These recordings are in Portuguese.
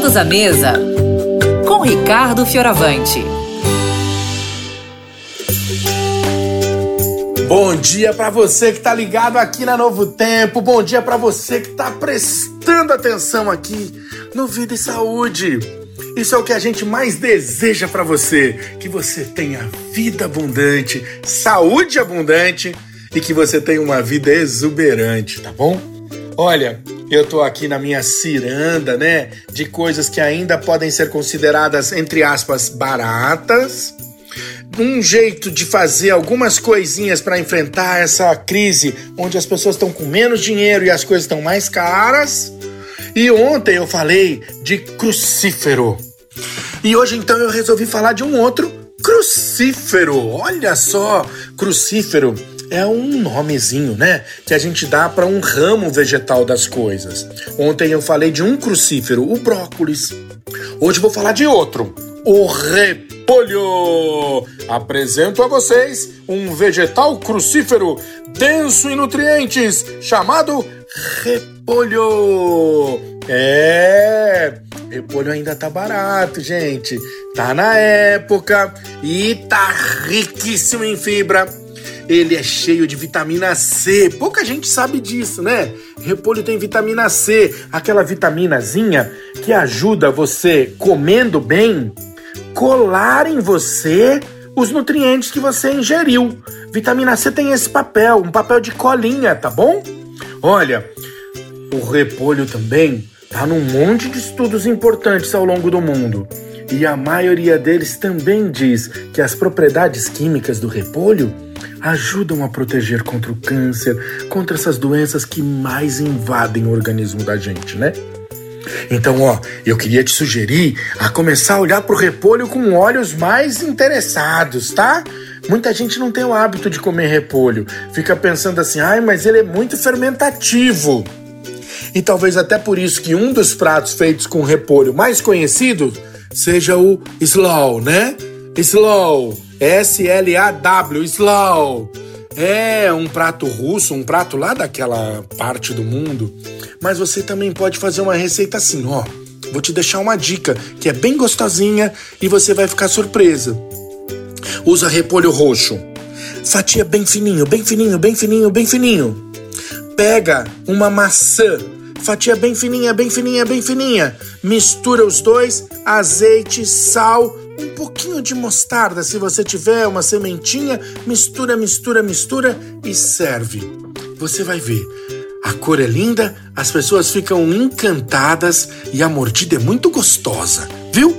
Todos à mesa com Ricardo Fioravante. Bom dia para você que tá ligado aqui na Novo Tempo. Bom dia para você que tá prestando atenção aqui no Vida e Saúde. Isso é o que a gente mais deseja para você, que você tenha vida abundante, saúde abundante e que você tenha uma vida exuberante, tá bom? Olha, eu tô aqui na minha ciranda, né, de coisas que ainda podem ser consideradas entre aspas baratas. Um jeito de fazer algumas coisinhas para enfrentar essa crise onde as pessoas estão com menos dinheiro e as coisas estão mais caras. E ontem eu falei de crucífero. E hoje então eu resolvi falar de um outro crucífero. Olha só, crucífero é um nomezinho, né? Que a gente dá para um ramo vegetal das coisas. Ontem eu falei de um crucífero, o brócolis. Hoje vou falar de outro, o repolho. Apresento a vocês um vegetal crucífero denso em nutrientes chamado repolho. É, repolho ainda tá barato, gente. Tá na época e tá riquíssimo em fibra ele é cheio de vitamina C. Pouca gente sabe disso, né? Repolho tem vitamina C, aquela vitaminazinha que ajuda você comendo bem colar em você os nutrientes que você ingeriu. Vitamina C tem esse papel, um papel de colinha, tá bom? Olha, o repolho também tá num monte de estudos importantes ao longo do mundo. E a maioria deles também diz que as propriedades químicas do repolho ajudam a proteger contra o câncer, contra essas doenças que mais invadem o organismo da gente, né? Então, ó, eu queria te sugerir a começar a olhar para o repolho com olhos mais interessados, tá? Muita gente não tem o hábito de comer repolho, fica pensando assim, ai, mas ele é muito fermentativo. E talvez até por isso que um dos pratos feitos com repolho mais conhecido seja o slaw, né? Slaw. S-L-A-W, Slaw. É um prato russo, um prato lá daquela parte do mundo. Mas você também pode fazer uma receita assim, ó. Vou te deixar uma dica que é bem gostosinha e você vai ficar surpresa. Usa repolho roxo. Fatia bem fininho, bem fininho, bem fininho, bem fininho. Pega uma maçã, fatia bem fininha, bem fininha, bem fininha. Mistura os dois, azeite, sal, um pouquinho de mostarda, se você tiver uma sementinha, mistura, mistura, mistura e serve. Você vai ver. A cor é linda, as pessoas ficam encantadas e a mordida é muito gostosa, viu?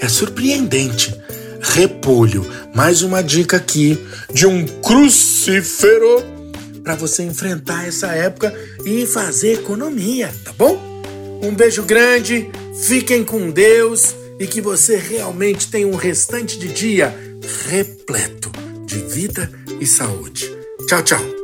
É surpreendente. Repolho, mais uma dica aqui de um crucífero para você enfrentar essa época e fazer economia, tá bom? Um beijo grande, fiquem com Deus e que você realmente tenha um restante de dia repleto de vida e saúde. Tchau, tchau.